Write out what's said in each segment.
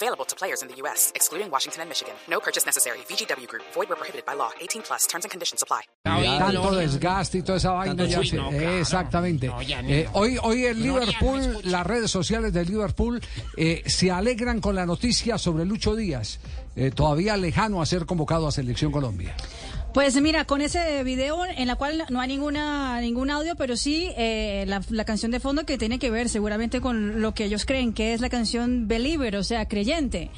Available to players in the U.S., excluding Washington and Michigan. No purchase necessary. VGW Group. Void where prohibited by law. 18 plus. Terms and conditions apply. Tanto desgaste y toda esa vaina. ya se- exactamente. Eh, hoy, hoy el Liverpool, las redes sociales del Liverpool eh, se alegran con la noticia sobre Lucho Díaz, eh, todavía lejano a ser convocado a Selección Colombia. Pues mira, con ese video en la cual no hay ninguna ningún audio, pero sí eh, la, la canción de fondo que tiene que ver seguramente con lo que ellos creen que es la canción Believer, o sea, creyente.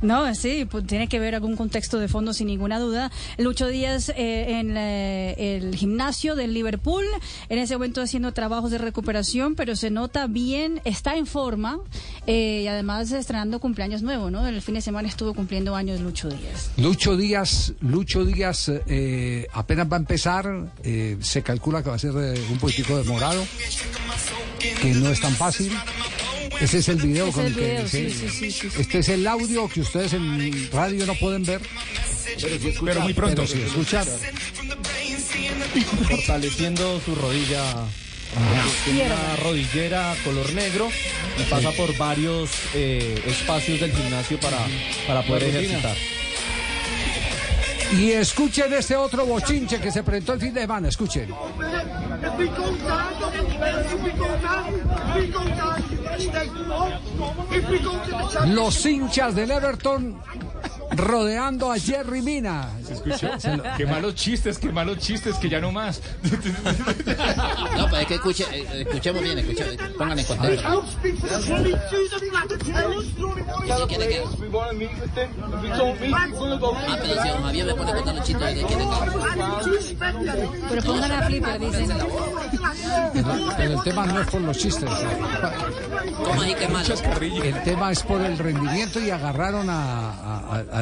No, sí, pues tiene que ver algún contexto de fondo sin ninguna duda. Lucho Díaz eh, en eh, el gimnasio del Liverpool, en ese momento haciendo trabajos de recuperación, pero se nota bien, está en forma eh, y además estrenando cumpleaños nuevo, ¿no? El fin de semana estuvo cumpliendo años Lucho Díaz. Lucho Díaz, Lucho Díaz eh, apenas va a empezar, eh, se calcula que va a ser eh, un poquitico demorado, que no es tan fácil. Ese es el video Ese con el el que video, sí. sí, sí, sí, sí, sí. Este es el audio que ustedes en radio no pueden ver. Pero muy pronto. Pero sí escuchar. Fortaleciendo su rodilla. Tiene una rodillera color negro y pasa por varios eh, espacios del gimnasio para, para poder ejercitar. Y escuchen este otro bochinche que se presentó el fin de semana. Escuchen. Los hinchas del Everton rodeando a Jerry Mina. Se lo- Qué malos chistes, qué malos chistes, que ya no más. No, pues es que escuche, eh, escuchemos bien, escuche, pongan en contexto. I'll speak to the 22 of Locatelli. ¿Qué quiere que We want to meet with them. If we don't meet, we're going to go. Ah, pero si don Javier me pone contando chistes, ¿qué quiere que Pero pongan a Flipper, dicen. Pero el tema no es por los chistes. ¿Cómo así que malo? El tema es por el rendimiento y agarraron a- a- a-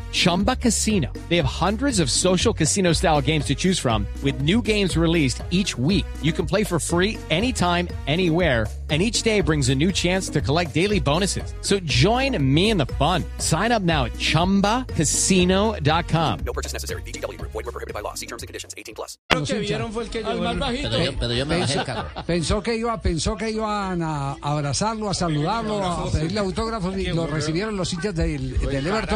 Chumba Casino. They have hundreds of social casino style games to choose from with new games released each week. You can play for free anytime, anywhere. And each day brings a new chance to collect daily bonuses. So join me in the fun. Sign up now at chumbacasino.com. No purchase necessary. VGW Group. Void where prohibited by law. See terms and conditions. 18 plus. Los hinchas. fue el que llevó el... Pero yo, pero yo me bajé el Pensó, carro. pensó que iba, pensó que iban a abrazarlo, a saludarlo, a pedirle autógrafos y lo recibieron los hinchas del, del Everton.